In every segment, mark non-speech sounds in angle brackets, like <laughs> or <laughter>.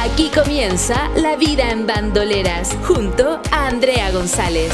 Aquí comienza La vida en bandoleras junto a Andrea González.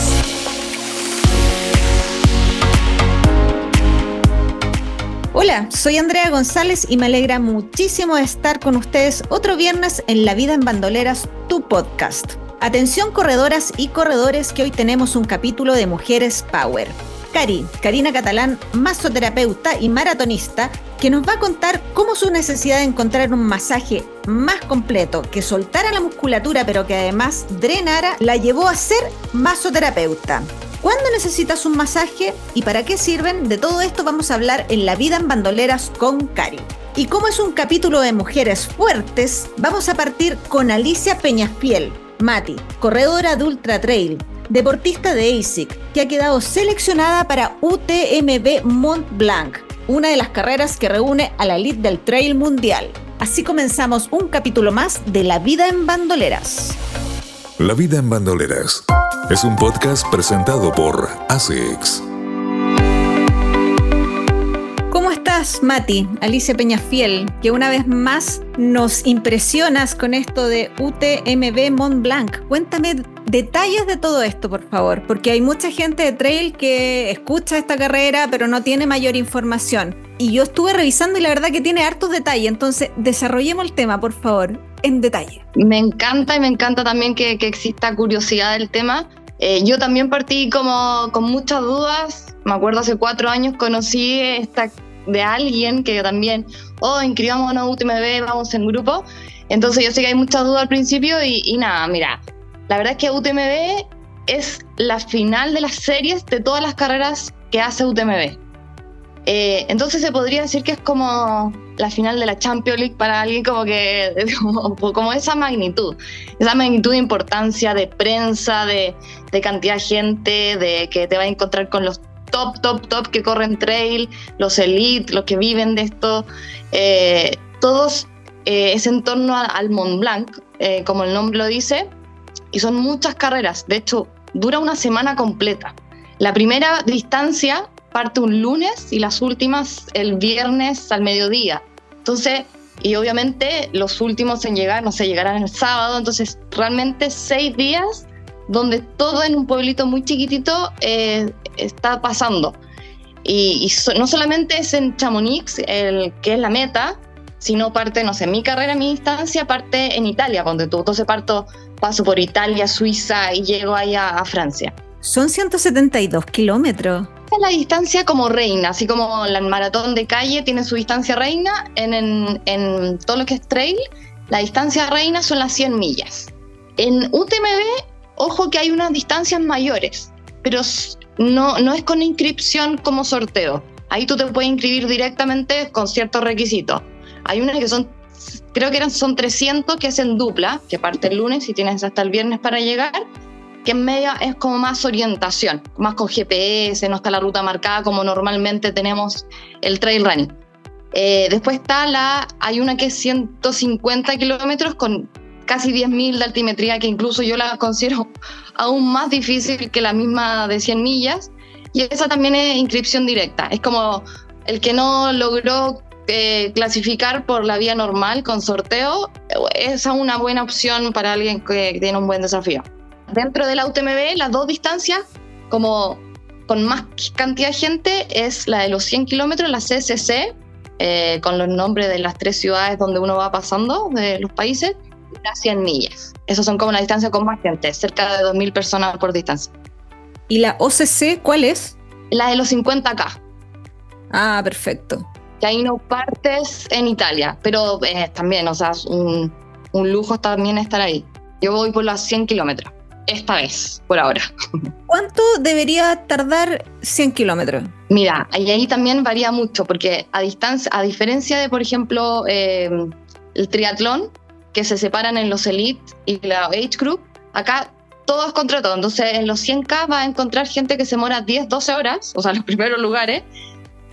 Hola, soy Andrea González y me alegra muchísimo estar con ustedes otro viernes en La vida en bandoleras, tu podcast. Atención corredoras y corredores que hoy tenemos un capítulo de Mujeres Power. Cari, Karina Catalán, masoterapeuta y maratonista, que nos va a contar cómo su necesidad de encontrar un masaje más completo, que soltara la musculatura pero que además drenara, la llevó a ser masoterapeuta. ¿Cuándo necesitas un masaje y para qué sirven? De todo esto vamos a hablar en La vida en bandoleras con Cari. Y como es un capítulo de mujeres fuertes, vamos a partir con Alicia Peñafiel, Mati, corredora de Ultra Trail, deportista de ASIC, que ha quedado seleccionada para UTMB Mont Blanc, una de las carreras que reúne a la elite del trail mundial. Así comenzamos un capítulo más de La vida en bandoleras. La vida en bandoleras es un podcast presentado por ASICS. ¿Cómo estás, Mati? Alicia Peñafiel, que una vez más nos impresionas con esto de UTMB Mont Blanc. Cuéntame detalles de todo esto, por favor, porque hay mucha gente de trail que escucha esta carrera pero no tiene mayor información. Y yo estuve revisando y la verdad que tiene hartos detalles, entonces desarrollemos el tema, por favor, en detalle. Me encanta y me encanta también que, exista curiosidad del tema. Eh, yo también partí como con muchas dudas. Me acuerdo hace cuatro años conocí esta de alguien que también, oh, inscribámonos UTMB, vamos en grupo. Entonces yo sé que hay muchas dudas al principio y, y nada, mira, la verdad es que UTMB es la final de las series de todas las carreras que hace UTMB. Eh, entonces se podría decir que es como la final de la Champions League para alguien como que <laughs> como, esa magnitud, esa magnitud de importancia de prensa, de, cantidad de gente, de que te va a encontrar con los top, top, top que corren trail, los elite, los que viven de esto, eh, todos eh, es en torno al Mont Blanc, como el nombre lo dice, y son muchas carreras, de hecho, dura una semana completa. La primera distancia parte un lunes y las últimas el viernes al mediodía. Entonces, y obviamente los últimos en llegar, no sé, llegarán el sábado, entonces realmente seis días donde todo en un pueblito muy chiquitito eh, está pasando. Y, no solamente es en Chamonix, el, que es la meta, sino parte, no sé, mi carrera, mi distancia parte en Italia, donde tú. Entonces parto paso por Italia, Suiza y llego allá a Francia. Son 172 kilómetros. Es la distancia como reina, así como el maratón de calle tiene su distancia reina, en, en, todo lo que es trail, la distancia reina son las 100 millas. En UTMB, ojo que hay unas distancias mayores, pero no, no es con inscripción como sorteo. Ahí tú te puedes inscribir directamente con ciertos requisitos. Hay unas que son creo que eran, son 300 que es en dupla, que parte el lunes y tienes hasta el viernes para llegar, que en media es como más orientación, más con GPS, no está la ruta marcada como normalmente tenemos el trail running. Eh, después está la, hay una que es 150 kilómetros con casi 10.000 de altimetría, que incluso yo la considero <laughs> aún más difícil que la misma de 100 millas. Y esa también es inscripción directa. Es como el que no logró clasificar por la vía normal con sorteo es una buena opción para alguien que tiene un buen desafío. Dentro de la UTMB, las dos distancias, como con más cantidad de gente, es la de los 100 kilómetros, la CCC, eh, con los nombres de las tres ciudades donde uno va pasando de los países, y las 100 millas. Esas son como la distancia con más gente, cerca de 2.000 personas por distancia. ¿Y la OCC cuál es? La de los 50K. Ah, perfecto que ahí no partes en Italia, pero eh, también, o sea, es un, lujo también estar ahí. Yo voy por las 100 kilómetros, esta vez, por ahora. <laughs> ¿Cuánto debería tardar 100 kilómetros? Mira, ahí, ahí también varía mucho, porque a distancia, a diferencia de, por ejemplo, eh, el triatlón, que se separan en los Elite y la Age Group, acá todos contra todo. Entonces, en los 100K vas a encontrar gente que se mora 10, 12 horas, o sea, <laughs> los primeros lugares,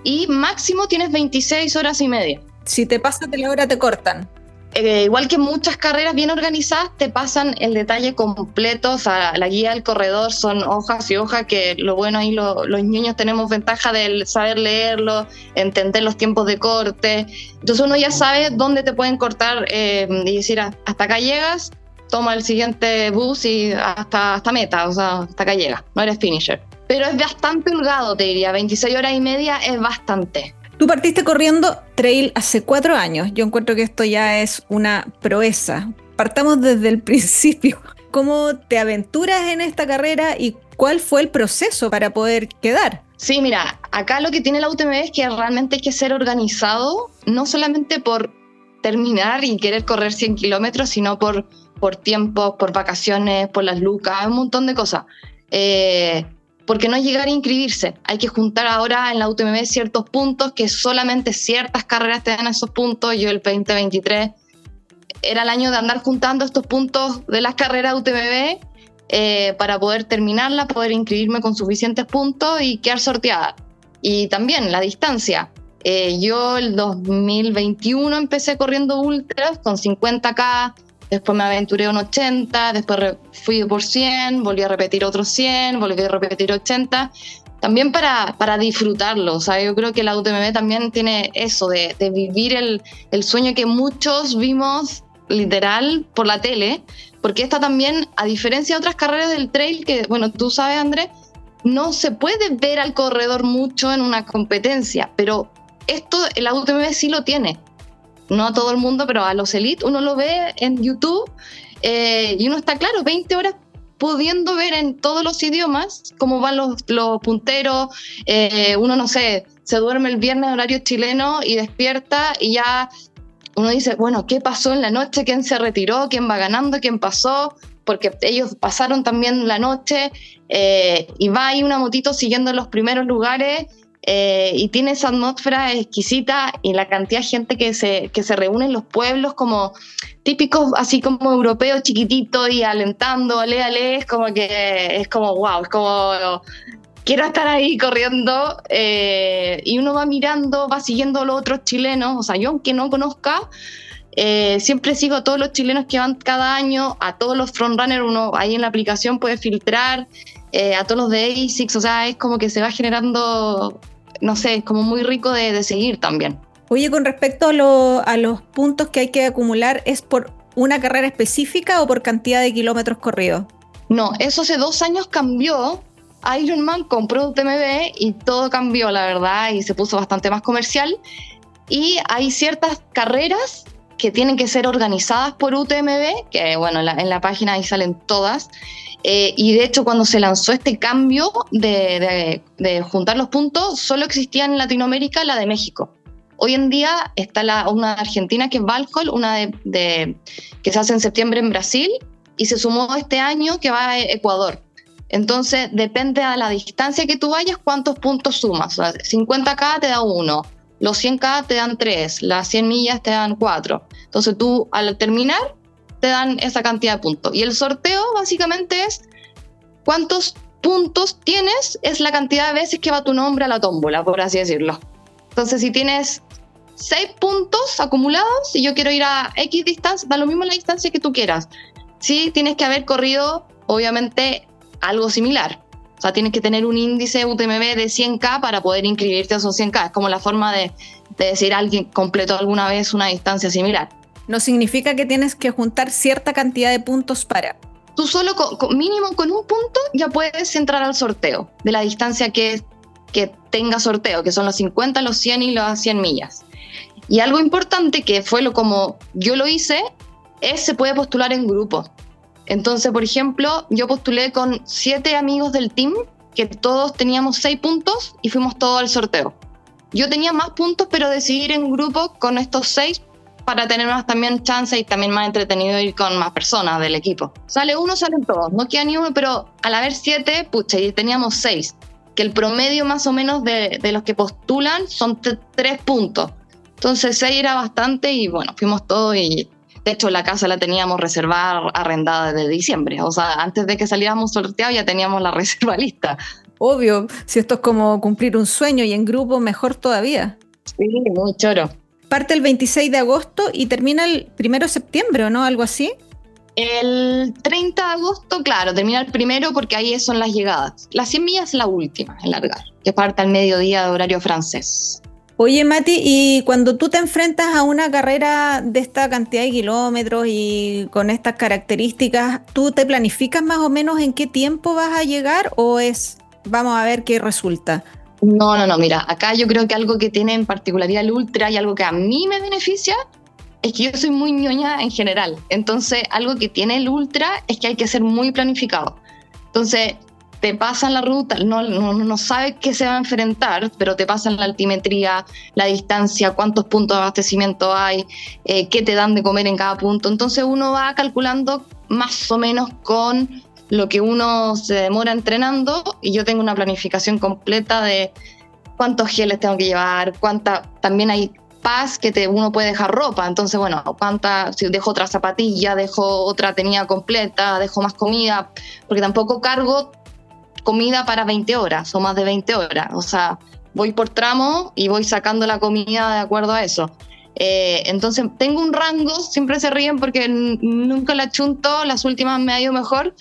y máximo tienes 26 horas y media. Si te pasas de la hora, te cortan. Eh, igual que muchas carreras bien organizadas, te pasan el detalle completo, o sea, la guía del corredor son hojas y hojas que lo bueno ahí los niños tenemos ventaja de saber leerlo, entender los tiempos de corte, entonces uno ya sabe dónde te pueden cortar eh, y decir ah, hasta acá llegas, toma el siguiente bus y hasta, hasta meta, o sea, hasta acá llega, no eres finisher. Pero es bastante holgado, te diría, 26 horas y media es bastante. Tú partiste corriendo trail hace cuatro años. Yo encuentro que esto ya es una proeza. Partamos desde el <laughs> principio. ¿Cómo te aventuras en esta carrera y cuál fue el proceso para poder quedar? Sí, mira, acá lo que tiene la UTMB es que realmente hay que ser organizado, no solamente por terminar y querer correr 100 kilómetros, sino por por tiempo, por vacaciones, por las lucas, un montón de cosas. Eh, porque no llegar a inscribirse, hay que juntar ahora en la UTMB ciertos puntos que solamente ciertas carreras te dan esos puntos. Yo el 2023 era el año de andar juntando estos puntos de las carreras UTMB eh, para poder terminarla, poder inscribirme con suficientes puntos y quedar sorteada. Y también la distancia. Eh, yo el 2021 empecé corriendo ultras con 50k, Después me aventuré un 80, después fui por 100, volví a repetir otros 100, volví a repetir 80. También para, para disfrutarlo. O sea, yo creo que la UTMB también tiene eso de, de vivir el, el sueño que muchos vimos literal por la tele, porque esta también, a diferencia de otras carreras del trail, que, bueno, tú sabes, Andrés, no se puede ver al corredor mucho en una competencia, pero esto la UTMB sí lo tiene no a todo el mundo, pero a los elite uno lo ve en YouTube eh, y uno está claro, 20 horas pudiendo ver en todos los idiomas cómo van los, punteros, eh, uno no sé, se duerme el viernes horario chileno y despierta y ya uno dice, bueno, ¿qué pasó en la noche? ¿Quién se retiró? ¿Quién va ganando? ¿Quién pasó? Porque ellos pasaron también la noche eh, y va ahí una motito siguiendo los primeros lugares eh, y tiene esa atmósfera exquisita y la cantidad de gente que se, que se reúne en los pueblos como típicos, así como europeos chiquititos y alentando, ale, ale, es como que es como wow, es como quiero estar ahí corriendo eh, y uno va mirando, va siguiendo a los otros chilenos, o sea, yo aunque no conozca, eh, siempre sigo a todos los chilenos que van cada año, a todos los frontrunners, uno ahí en la aplicación puede filtrar, a todos los de ASICS, o sea, es como que se va generando no sé, es como muy rico de, seguir también. Oye, con respecto a, los puntos que hay que acumular, ¿es por una carrera específica o por cantidad de kilómetros corridos? No, eso hace dos años cambió. Ironman compró UTMB y todo cambió, la verdad, y se puso bastante más comercial. Y hay ciertas carreras que tienen que ser organizadas por UTMB, que bueno, en la página ahí salen todas, eh, y de hecho, cuando se lanzó este cambio de, juntar los puntos, solo existía en Latinoamérica la de México. Hoy en día está la, una de Argentina que es Valhall, una de, que se hace en septiembre en Brasil y se sumó este año que va a Ecuador. Entonces, depende de la distancia que tú vayas, cuántos puntos sumas. 50K te da uno, los 100K te dan tres, las 100 millas te dan cuatro. Entonces, tú al terminar te dan esa cantidad de puntos. Y el sorteo básicamente es cuántos puntos tienes, es la cantidad de veces que va tu nombre a la tómbola, por así decirlo. Entonces, si tienes seis puntos acumulados y yo quiero ir a X distancia, da lo mismo la distancia que tú quieras. Sí, tienes que haber corrido, obviamente, algo similar. O sea, tienes que tener un índice UTMB de 100K para poder inscribirte a esos 100K. Es como la forma de, de decir alguien completó alguna vez una distancia similar no significa que tienes que juntar cierta cantidad de puntos para. Tú solo con, mínimo con un punto ya puedes entrar al sorteo de la distancia que, que tenga sorteo, que son los 50, los 100 y las 100 millas. Y algo importante que fue lo como yo lo hice, es se puede postular en grupo. Entonces, por ejemplo, yo postulé con siete amigos del team, que todos teníamos seis puntos y fuimos todos al sorteo. Yo tenía más puntos, pero decidí ir en grupo con estos seis para tener más también chance y también más entretenido ir con más personas del equipo. Sale uno, salen todos, no queda ni uno, pero al haber siete, pucha, y teníamos seis, que el promedio más o menos de, de los que postulan son tres puntos. Entonces seis era bastante y bueno, fuimos todos y De hecho, la casa la teníamos reservada, arrendada desde diciembre. O sea, antes de que saliéramos sorteados ya teníamos la <laughs> reserva lista. Obvio, si esto es como cumplir un sueño y en grupo, mejor todavía. Sí, muy choro. Parte el 26 de agosto y termina el 1 de septiembre, ¿o no? Algo así. El 30 de agosto, claro, termina el primero porque ahí son las llegadas. Las 100 millas es la última en largar, que parte al mediodía de horario francés. Oye, Mati, y cuando tú te enfrentas a una carrera de esta cantidad de kilómetros y con estas características, ¿tú te planificas más o menos en qué tiempo vas a llegar o es, vamos a ver qué resulta? No, no, no, mira, acá yo creo que algo que tiene en particularidad el ultra y algo que a mí me beneficia es que yo soy muy ñoña en general. Entonces, algo que tiene el ultra es que hay que ser muy planificado. Entonces, te pasan la ruta, no, no, no sabes qué se va a enfrentar, pero te pasan la altimetría, la distancia, cuántos puntos de abastecimiento hay, eh, qué te dan de comer en cada punto. Entonces uno va calculando más o menos con lo que uno se demora entrenando y yo tengo una planificación completa de cuántos geles tengo que llevar, cuánta, también hay paz que te, uno puede dejar ropa, entonces bueno, cuánta, si dejo otra zapatilla, dejo otra tenida completa, dejo más comida, porque tampoco cargo comida para 20 horas o más de 20 horas. O sea, voy por tramo y voy sacando la comida de acuerdo a eso. Eh, entonces tengo un rango, siempre se ríen porque nunca la chunto, las últimas me ha ido mejor,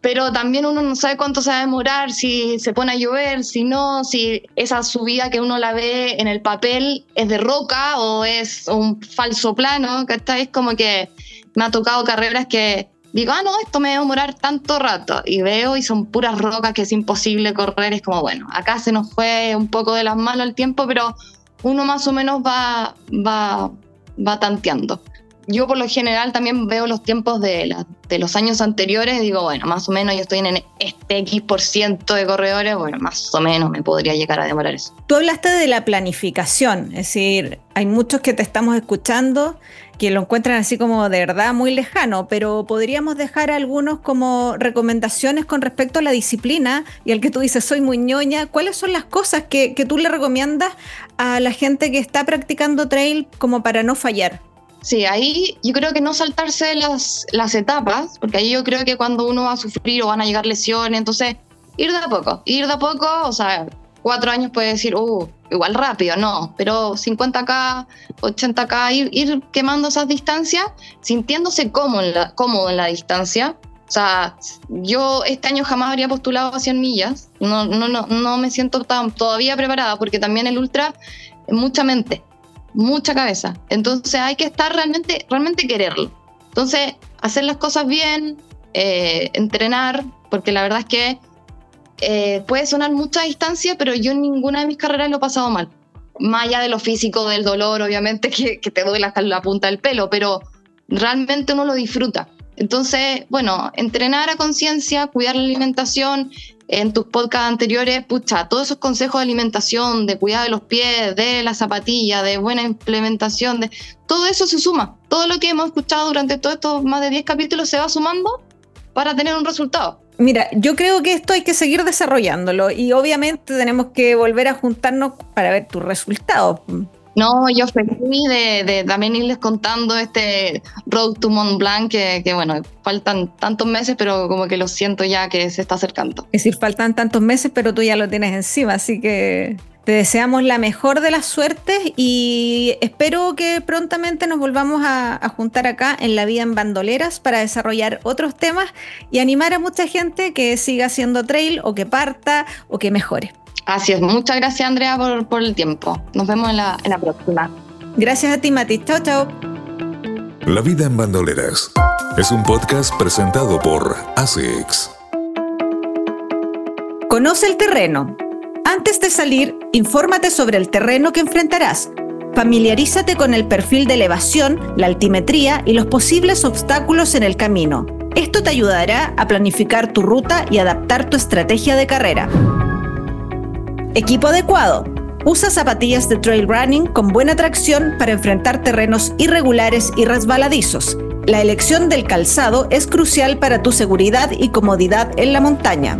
pero también uno no sabe cuánto se va a demorar, si se pone a llover, si no, si esa subida que uno la ve en el papel es de roca o es un falso plano, que Es como que me ha tocado carreras que digo, ah, no, esto me va a demorar tanto rato. Y veo y son puras rocas que es imposible correr. Es como, bueno, acá se nos fue un poco de las manos el tiempo, pero uno más o menos va, va, va tanteando. Yo por lo general también veo los tiempos de, los años anteriores y digo, bueno, más o menos yo estoy en este X por ciento de corredores, bueno, más o menos me podría llegar a demorar eso. Tú hablaste de la planificación, es decir, hay muchos que te estamos escuchando que lo encuentran así como de verdad muy lejano, pero podríamos dejar algunos como recomendaciones con respecto a la disciplina y al que tú dices soy muy ñoña, ¿cuáles son las cosas que, que tú le recomiendas a la gente que está practicando trail como para no fallar? Sí, ahí yo creo que no saltarse las, las etapas, porque ahí yo creo que cuando uno va a sufrir o van a llegar lesiones, entonces ir de a poco, ir de a poco, o sea, cuatro años puede decir, uh, igual rápido, no, pero 50K, 80K, ir, ir quemando esas distancias, sintiéndose cómodo en, la, cómodo en la distancia. O sea, yo este año jamás habría postulado a 100 millas, no, no, no, no me siento tan, todavía preparada porque también el ultra mucha mente, mucha cabeza. Entonces hay que estar realmente, realmente quererlo. Entonces, hacer las cosas bien, eh, entrenar, porque la verdad es que eh, puede sonar mucha distancia, pero yo en ninguna de mis carreras lo he pasado mal. Más allá de lo físico, del dolor, obviamente, <laughs> que, te duele hasta la punta del pelo, pero realmente uno lo disfruta. Entonces, bueno, entrenar a conciencia, cuidar la alimentación. En tus podcasts anteriores, pucha, todos esos consejos de alimentación, de cuidado de los pies, de la zapatilla, de buena implementación, de todo eso se suma. Todo lo que hemos escuchado durante todos estos más de 10 capítulos se va sumando para tener un resultado. Mira, yo creo que esto hay que seguir desarrollándolo y obviamente tenemos que volver a juntarnos para ver tus resultados. No, yo feliz de, de, también irles contando este Road to Mont Blanc, que, bueno, faltan tantos meses, pero como que lo siento ya que se está acercando. Es decir, faltan tantos meses, pero tú ya lo tienes encima, así que te deseamos la mejor de las suertes y espero que prontamente nos volvamos a, juntar acá en La Vida en Bandoleras para desarrollar otros temas y animar a mucha gente que siga haciendo trail o que parta o que mejore. Así es, muchas gracias Andrea por, el tiempo. Nos vemos en la, en la próxima. Gracias a ti Mati, chao chao. La Vida en Bandoleras es un podcast presentado por ASICS. Conoce el terreno antes de salir, infórmate sobre el terreno que enfrentarás. Familiarízate con el perfil de elevación, la altimetría y los posibles obstáculos en el camino. Esto te ayudará a planificar tu ruta y adaptar tu estrategia de carrera. Equipo adecuado. Usa zapatillas de trail running con buena tracción para enfrentar terrenos irregulares y resbaladizos. La elección del calzado es crucial para tu seguridad y comodidad en la montaña.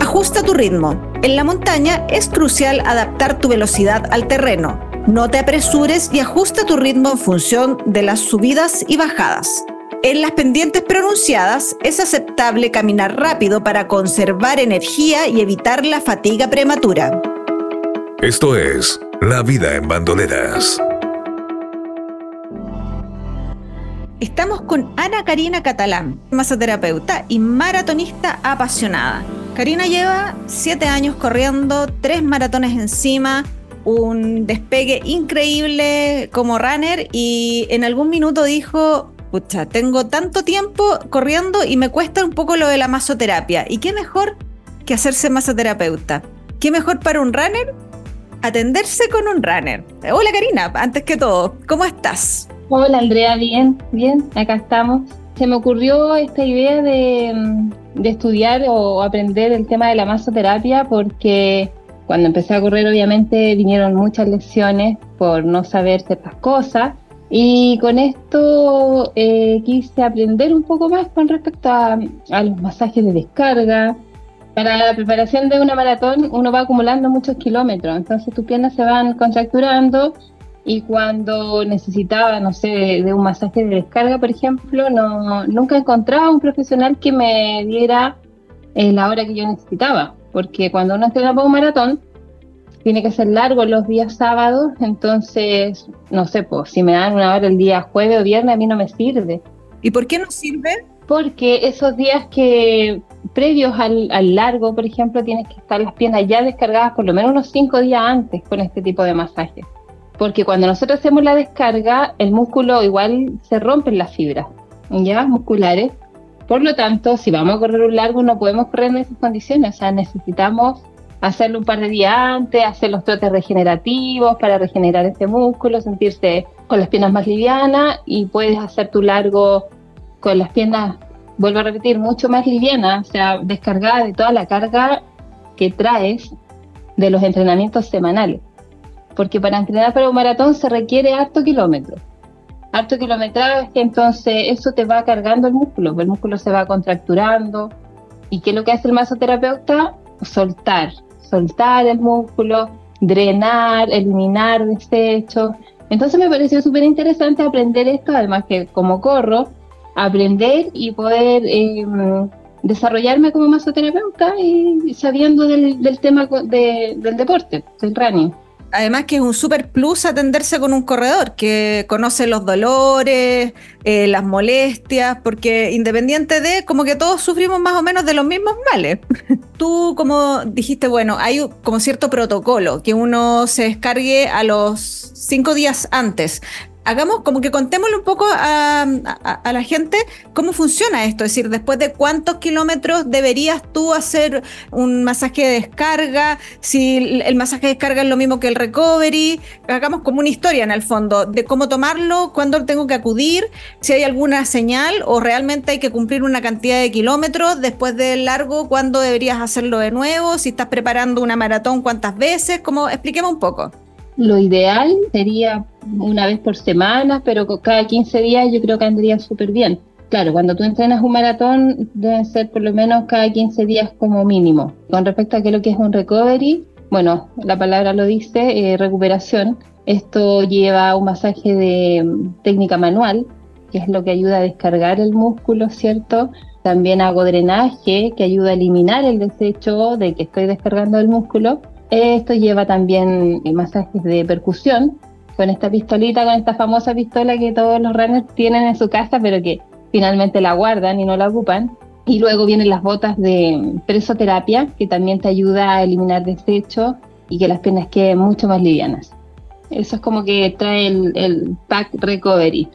Ajusta tu ritmo. En la montaña es crucial adaptar tu velocidad al terreno. No te apresures y ajusta tu ritmo en función de las subidas y bajadas. En las pendientes pronunciadas es aceptable caminar rápido para conservar energía y evitar la fatiga prematura. Esto es La vida en bandoleras. Estamos con Ana Karina Catalán, masoterapeuta y maratonista apasionada. Karina lleva siete años corriendo, tres maratones encima, un despegue increíble como runner y en algún minuto dijo, tengo tanto tiempo corriendo y me cuesta un poco lo de la masoterapia. ¿Y qué mejor que hacerse masoterapeuta? ¿Qué mejor para un runner? Atenderse con un runner. Hola Karina, antes que todo, ¿cómo estás? Hola Andrea, bien, bien, acá estamos. Se me ocurrió esta idea de, de estudiar o aprender el tema de la masoterapia porque cuando empecé a correr obviamente vinieron muchas lesiones por no saber ciertas cosas y con esto eh, quise aprender un poco más con respecto a, los masajes de descarga. Para la preparación de una maratón uno va acumulando muchos kilómetros, entonces tus piernas se van contracturando y cuando necesitaba, no sé, de un masaje de descarga, por ejemplo, no, nunca encontraba un profesional que me diera eh, la hora que yo necesitaba, porque cuando uno entrena para un maratón, tiene que ser largo los días sábados, entonces, no sé, pues si me dan una hora el día jueves o viernes, a mí no me sirve. ¿Y por qué no sirve? Porque esos días que previos al, al largo, por ejemplo, tienes que estar las piernas ya descargadas por lo menos unos cinco días antes con este tipo de masajes porque cuando nosotros hacemos la descarga, el músculo igual se rompen las fibras, ¿ya? Musculares. Por lo tanto, si vamos a correr un largo, no podemos correr en esas condiciones, o sea, necesitamos hacerlo un par de días antes, hacer los trotes regenerativos para regenerar ese músculo, sentirse con las piernas más livianas y puedes hacer tu largo con las piernas, vuelvo a repetir, mucho más livianas, o sea, descargada de toda la carga que traes de los entrenamientos semanales porque para entrenar para un maratón se requiere harto kilómetro. Harto kilometraje, entonces eso te va cargando el músculo, el músculo se va contracturando. ¿Y qué es lo que hace el masoterapeuta? Soltar, soltar el músculo, drenar, eliminar desechos. Entonces me pareció súper interesante aprender esto, además que como corro, aprender y poder eh, desarrollarme como masoterapeuta y sabiendo del, del tema de, del deporte, del running además que es un super plus atenderse con un corredor que conoce los dolores, eh, las molestias, porque independiente de, como que todos sufrimos más o menos de los mismos males. <laughs> Tú, como dijiste, bueno, hay como cierto protocolo, que uno se descargue a los cinco días antes, hagamos como que contémosle un poco a, la gente cómo funciona esto. Es decir, después de cuántos kilómetros deberías tú hacer un masaje de descarga, si el masaje de descarga es lo mismo que el recovery. Hagamos como una historia en el fondo de cómo tomarlo, cuándo tengo que acudir, si hay alguna señal o realmente hay que cumplir una cantidad de kilómetros. Después del largo, cuándo deberías hacerlo de nuevo, si estás preparando una maratón, cuántas veces, como expliquemos un poco. Lo ideal sería una vez por semana, pero cada 15 días yo creo que andría súper bien. Claro, cuando tú entrenas un maratón deben ser por lo menos cada 15 días como mínimo. Con respecto a qué es lo que es un recovery, bueno, la palabra lo dice, eh, recuperación. Esto lleva un masaje de mm, técnica manual, que es lo que ayuda a descargar el músculo, ¿cierto? También hago drenaje, que ayuda a eliminar el desecho de que estoy descargando el músculo. Esto lleva también masajes de percusión con esta pistolita, con esta famosa pistola que todos los runners tienen en su casa, pero que finalmente la guardan y no la ocupan. Y luego vienen las botas de presoterapia, que también te ayuda a eliminar desechos y que las piernas queden mucho más livianas. Eso es como que trae el, pack recovery.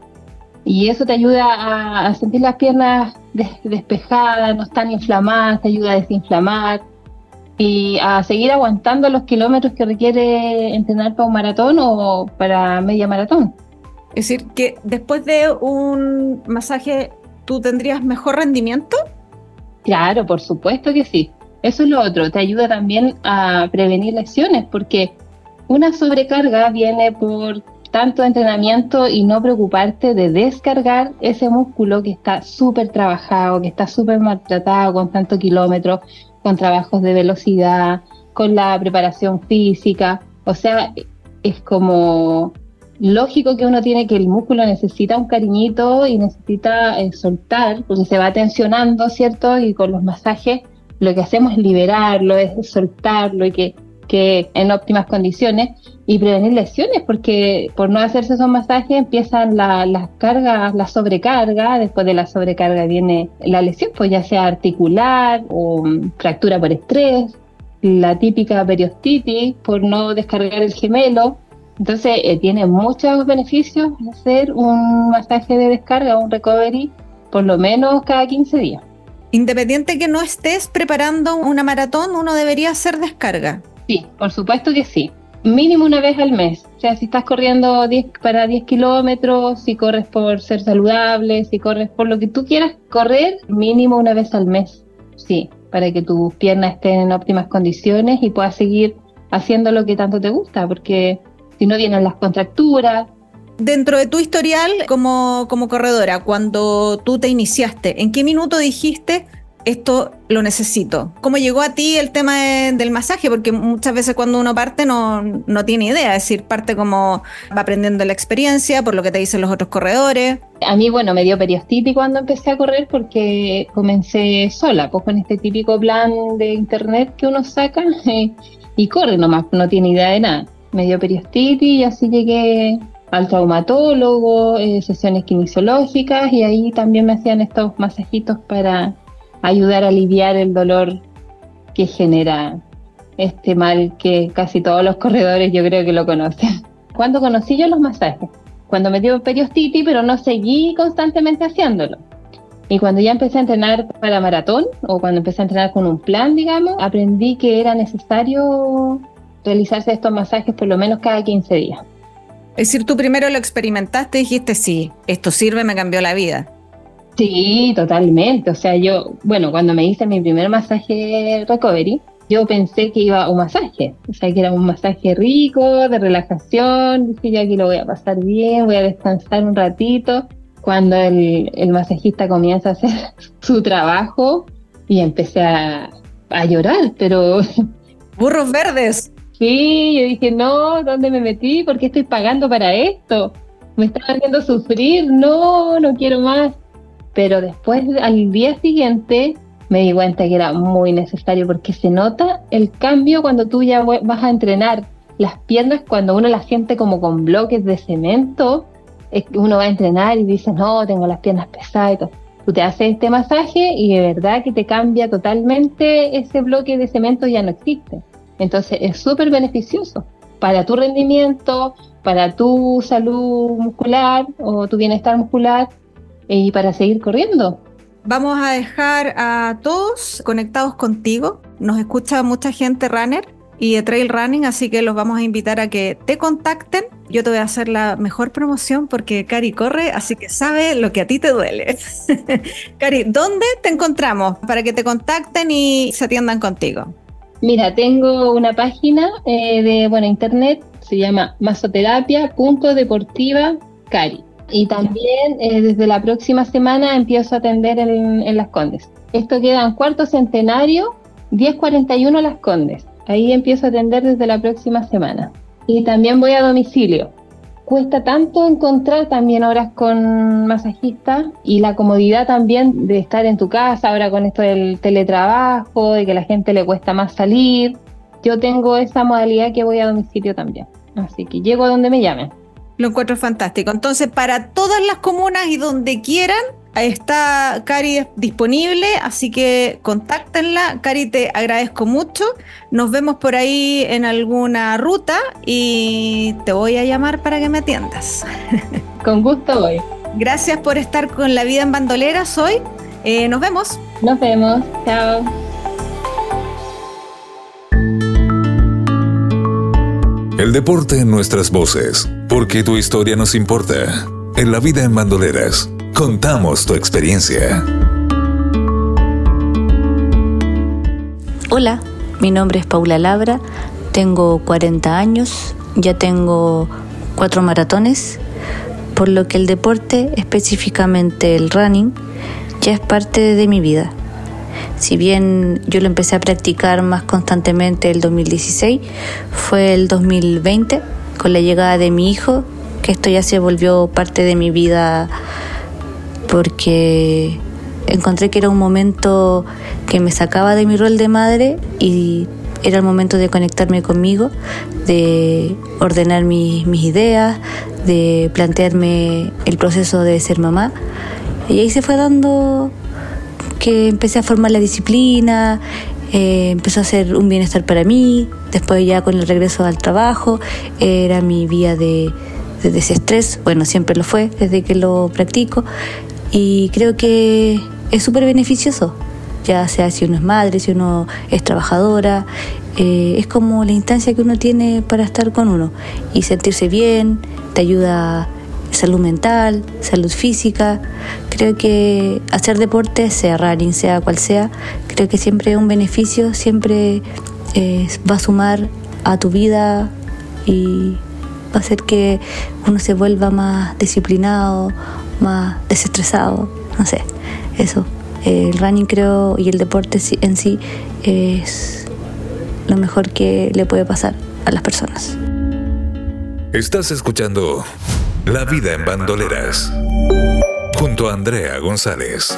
Y eso te ayuda a, sentir las piernas despejadas, no están inflamadas, te ayuda a desinflamar y a seguir aguantando los kilómetros que requiere entrenar para un maratón o para media maratón. Es decir, que después de un masaje, ¿tú tendrías mejor rendimiento? Claro, por supuesto que sí. Eso es lo otro, te ayuda también a prevenir lesiones, porque una sobrecarga viene por tanto entrenamiento y no preocuparte de descargar ese músculo que está súper trabajado, que está súper maltratado con tanto kilómetro, con trabajos de velocidad, con la preparación física. O sea, es como lógico que uno tiene que el músculo necesita un cariñito y necesita eh, soltar, porque se va tensionando, ¿cierto? Y con los masajes lo que hacemos es liberarlo, es soltarlo y que, que en óptimas condiciones y prevenir lesiones, porque por no hacerse esos masajes empiezan las cargas, la sobrecarga, después de la sobrecarga viene la lesión, pues ya sea articular o mm, fractura por estrés, la típica periostitis por no descargar el gemelo, entonces, eh, tiene muchos beneficios hacer un masaje de descarga, un recovery, por lo menos cada 15 días. Independiente que no estés preparando una maratón, uno debería hacer descarga. Sí, por supuesto que sí. Mínimo una vez al mes. O sea, si estás corriendo 10, para 10 kilómetros, si corres por ser saludable, si corres por lo que tú quieras correr, mínimo una vez al mes. Sí, para que tus piernas estén en óptimas condiciones y puedas seguir haciendo lo que tanto te gusta, porque si no vienen las contracturas. Dentro de tu historial como, como corredora, cuando tú te iniciaste, ¿en qué minuto dijiste esto lo necesito? ¿Cómo llegó a ti el tema del masaje? Porque muchas veces cuando uno parte no, no tiene idea, es decir, parte como va aprendiendo la experiencia, por lo que te dicen los otros corredores. A mí, bueno, me dio periostitis cuando empecé a correr porque comencé sola, pues con este típico plan de internet que uno saca <laughs> y corre nomás, no tiene idea de nada me dio periostitis y así llegué al traumatólogo, eh, sesiones kinesiológicas y ahí también me hacían estos masajitos para ayudar a aliviar el dolor que genera este mal que casi todos los corredores yo creo que lo conocen. Cuando conocí yo los masajes, cuando me dio periostitis, pero no seguí constantemente haciéndolo. Y cuando ya empecé a entrenar para maratón, o cuando empecé a entrenar con un plan, digamos, aprendí que era necesario realizarse estos masajes por lo menos cada 15 días. Es decir, tú primero lo experimentaste y dijiste, sí, esto sirve, me cambió la vida. Sí, totalmente. O sea, yo, bueno, cuando me hice mi primer masaje recovery, yo pensé que iba a un masaje, o sea, que era un masaje rico, de relajación, dije, yo aquí lo voy a pasar bien, voy a descansar un ratito. Cuando el, el masajista comienza a hacer <laughs> su trabajo y empecé a, a llorar, pero... <laughs> Burros verdes. Sí, yo dije, no, ¿dónde me metí? ¿Por qué estoy pagando para esto? Me están haciendo sufrir, no, no quiero más. Pero después, al día siguiente, me di cuenta que era muy necesario porque se nota el cambio cuando tú ya vas a entrenar las piernas, cuando uno las siente como con bloques de cemento, uno va a entrenar y dice, no, tengo las piernas pesadas y todo. Tú te haces este masaje y de verdad que te cambia totalmente ese bloque de cemento, ya no existe. Entonces es súper beneficioso para tu rendimiento, para tu salud muscular o tu bienestar muscular y para seguir corriendo. Vamos a dejar a todos conectados contigo. Nos escucha mucha gente runner y de trail running, así que los vamos a invitar a que te contacten. Yo te voy a hacer la mejor promoción porque Cari corre, así que sabe lo que a ti te duele. <laughs> Cari, ¿dónde te encontramos para que te contacten y se atiendan contigo? Mira, tengo una página eh, de bueno, internet, se llama masoterapia.deportiva Cari. Y también eh, desde la próxima semana empiezo a atender en, Las Condes. Esto queda en cuarto centenario, 1041 Las Condes. Ahí empiezo a atender desde la próxima semana. Y también voy a domicilio cuesta tanto encontrar también horas con masajistas y la comodidad también de estar en tu casa, ahora con esto del teletrabajo, de que a la gente le cuesta más salir. Yo tengo esa modalidad que voy a domicilio también. Así que llego a donde me llamen. Lo encuentro fantástico. Entonces, para todas las comunas y donde quieran, está Cari disponible, así que contáctenla. Cari, te agradezco mucho. Nos vemos por ahí en alguna ruta y te voy a llamar para que me atiendas. <laughs> Con gusto voy. Gracias por estar con La Vida en Bandoleras hoy. Eh, nos vemos. Nos vemos. Chao. El deporte en nuestras voces, porque tu historia nos importa. En La Vida en Bandoleras Contamos tu experiencia. Hola, mi nombre es Paula Labra, tengo 40 años, ya tengo cuatro maratones, por lo que el deporte, específicamente el running, ya es parte de mi vida. Si bien yo lo empecé a practicar más constantemente el 2016, fue el 2020 con la llegada de mi hijo, que esto ya se volvió parte de mi vida porque encontré que era un momento que me sacaba de mi rol de madre y era el momento de conectarme conmigo, de ordenar mis, ideas, de plantearme el proceso de ser mamá. Y ahí se fue dando que empecé a formar la disciplina, eh, empezó a ser un bienestar para mí, después ya con el regreso al trabajo, era mi vía de, de desestrés, bueno, siempre lo fue desde que lo practico, y creo que es súper beneficioso, ya sea si uno es madre, si uno es trabajadora, eh, es como la instancia que uno tiene para estar con uno y sentirse bien, te ayuda salud mental, salud física. Creo que hacer deporte, sea running, sea cual sea, creo que siempre es un beneficio, siempre eh, va a sumar a tu vida y va a hacer que uno se vuelva más disciplinado, más desestresado, no sé, eso. El running creo y el deporte en sí es lo mejor que le puede pasar a las personas. Estás escuchando La vida en bandoleras junto a Andrea González.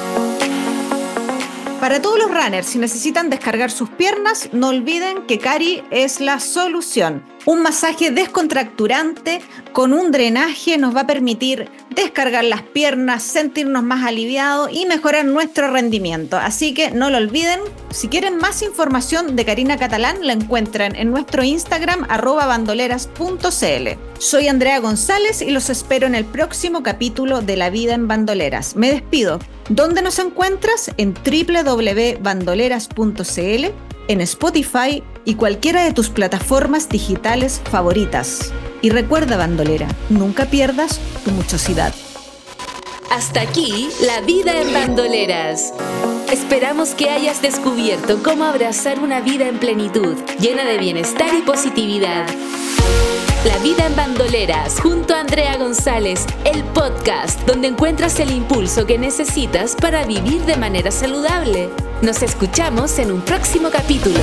Para todos los runners, si necesitan descargar sus piernas, no olviden que Cari es la solución. Un masaje descontracturante con un drenaje nos va a permitir descargar las piernas, sentirnos más aliviados y mejorar nuestro rendimiento. Así que no lo olviden. Si quieren más información de Karina Catalán, la encuentran en nuestro Instagram arroba bandoleras.cl. Soy Andrea González y los espero en el próximo capítulo de La Vida en Bandoleras. Me despido. ¿Dónde nos encuentras? En www.bandoleras.cl, en Spotify y cualquiera de tus plataformas digitales favoritas. Y recuerda, bandolera, nunca pierdas tu muchosidad. Hasta aquí, la vida en bandoleras. Esperamos que hayas descubierto cómo abrazar una vida en plenitud, llena de bienestar y positividad. La vida en bandoleras junto a Andrea González, el podcast donde encuentras el impulso que necesitas para vivir de manera saludable. Nos escuchamos en un próximo capítulo.